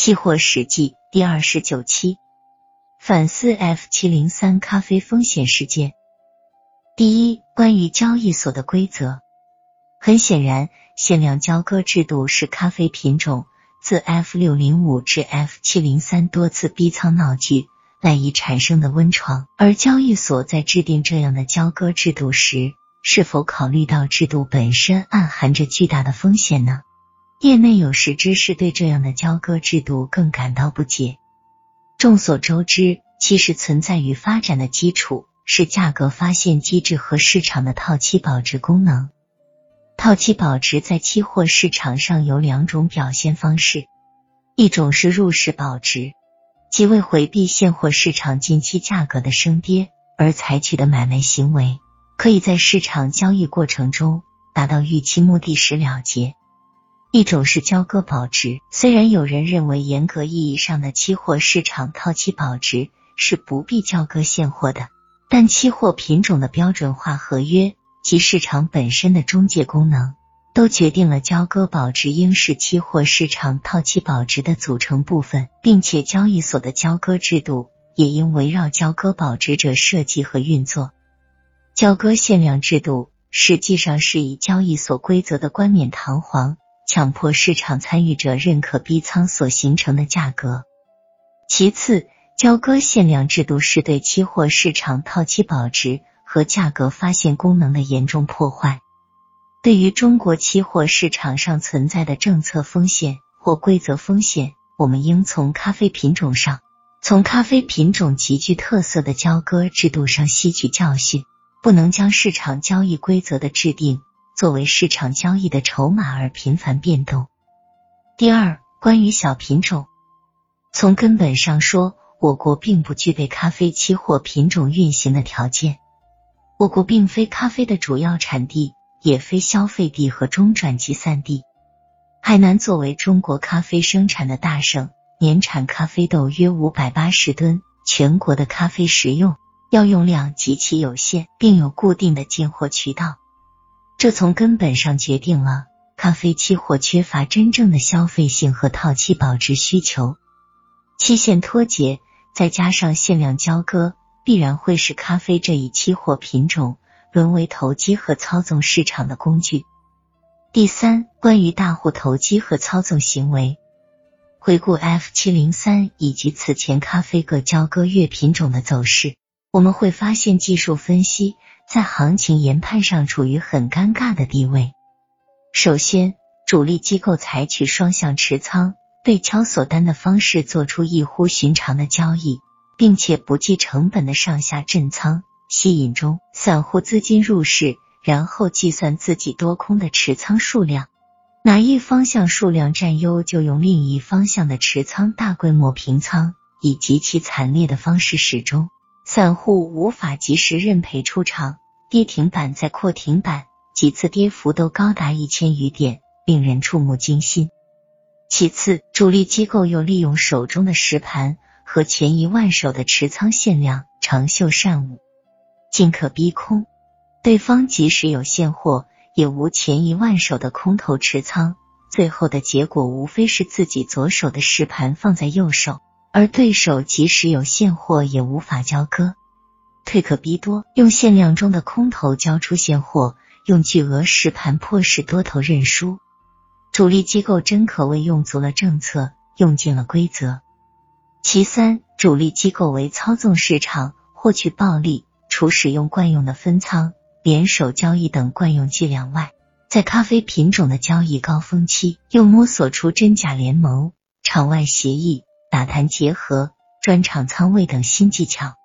期货实际第二十九期，反思 F 七零三咖啡风险事件。第一，关于交易所的规则。很显然，限量交割制度是咖啡品种自 F 六零五至 F 七零三多次逼仓闹剧赖以产生的温床。而交易所在制定这样的交割制度时，是否考虑到制度本身暗含着巨大的风险呢？业内有识之士对这样的交割制度更感到不解。众所周知，其实存在与发展的基础是价格发现机制和市场的套期保值功能。套期保值在期货市场上有两种表现方式，一种是入市保值，即为回避现货市场近期价格的升跌而采取的买卖行为，可以在市场交易过程中达到预期目的时了结。一种是交割保值，虽然有人认为严格意义上的期货市场套期保值是不必交割现货的，但期货品种的标准化合约及市场本身的中介功能，都决定了交割保值应是期货市场套期保值的组成部分，并且交易所的交割制度也应围绕交割保值者设计和运作。交割限量制度实际上是以交易所规则的冠冕堂皇。强迫市场参与者认可逼仓所形成的价格。其次，交割限量制度是对期货市场套期保值和价格发现功能的严重破坏。对于中国期货市场上存在的政策风险或规则风险，我们应从咖啡品种上，从咖啡品种极具特色的交割制度上吸取教训，不能将市场交易规则的制定。作为市场交易的筹码而频繁变动。第二，关于小品种，从根本上说，我国并不具备咖啡期货品种运行的条件。我国并非咖啡的主要产地，也非消费地和中转集散地。海南作为中国咖啡生产的大省，年产咖啡豆约五百八十吨，全国的咖啡食用药用量极其有限，并有固定的进货渠道。这从根本上决定了咖啡期货缺乏真正的消费性和套期保值需求，期限脱节，再加上限量交割，必然会使咖啡这一期货品种沦为投机和操纵市场的工具。第三，关于大户投机和操纵行为，回顾 F 七零三以及此前咖啡各交割月品种的走势，我们会发现技术分析。在行情研判上处于很尴尬的地位。首先，主力机构采取双向持仓、对敲锁单的方式做出异乎寻常的交易，并且不计成本的上下震仓，吸引中散户资金入市，然后计算自己多空的持仓数量，哪一方向数量占优，就用另一方向的持仓大规模平仓，以极其惨烈的方式始终。散户无法及时认赔出场，跌停板再扩停板，几次跌幅都高达一千余点，令人触目惊心。其次，主力机构又利用手中的实盘和前一万手的持仓限量，长袖善舞，进可逼空。对方即使有现货，也无前一万手的空头持仓，最后的结果无非是自己左手的实盘放在右手。而对手即使有现货，也无法交割，退可逼多，用限量中的空头交出现货，用巨额实盘迫使多头认输。主力机构真可谓用足了政策，用尽了规则。其三，主力机构为操纵市场，获取暴利，除使用惯用的分仓、联手交易等惯用伎俩外，在咖啡品种的交易高峰期，又摸索出真假联盟、场外协议。打谈结合、专场仓位等新技巧，